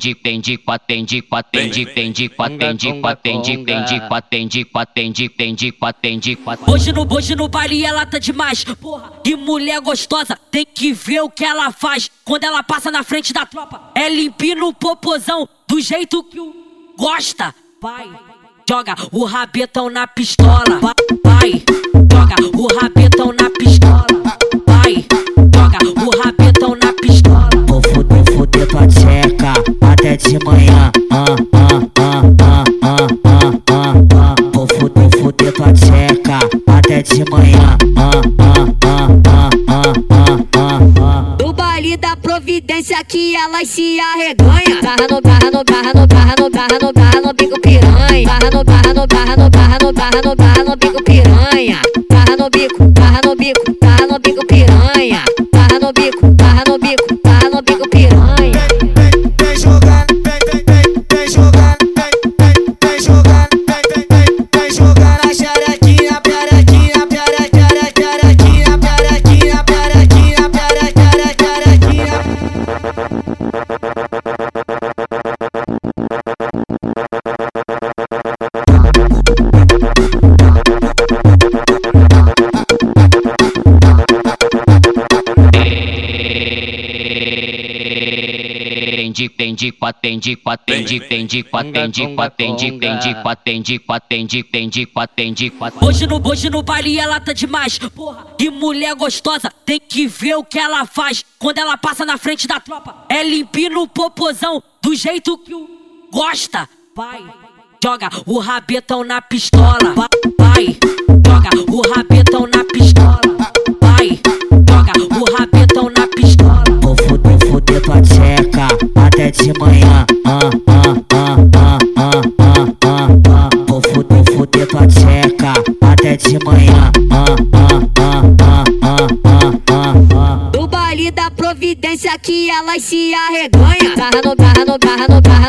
Tendi, tendi, patendi, patendi, tendi, patendi, patendi, tendi, patendi, patendi, tendi, patendi, Hoje no, hoje no baile ela tá demais, porra. Que mulher gostosa, tem que ver o que ela faz. Quando ela passa na frente da tropa, é limpinho o popozão, do jeito que o gosta. Vai, joga o rabetão na pistola. Vai, joga o rabetão Vou fuder, tua tcheca até de manhã. Ah, ah, ah, ah, ah, ah, ah, ah. No baile da providência que elas se arreganha. Barra no, barra no, barra no, barra no, barra no, barra no bico piranha. Barra no, barra no, barra no, barra no, barra no, barra no bico piranha. Barra no bico, barra no bico, barra no bico piranha. Tendi, tendi, patendi, patendi, tendi, patendi, patendi, tendi, patendi, patendi, tendi, patendi, Hoje no, hoje no baile ela tá demais, porra. Que mulher gostosa, tem que ver o que ela faz. Quando ela passa na frente da tropa, é limpinho o popozão, do jeito que o gosta. Vai, joga o rabetão na pistola. Vai, até de manhã. Ah, ah, ah, ah, ah, ah, ah, ah. Vou fuder, fuder tua tcheca até de manhã. Ah, ah, ah, ah, ah, ah, ah, ah. No baile da providência que elas se arreganha. Barra no, barra no, barra no, barra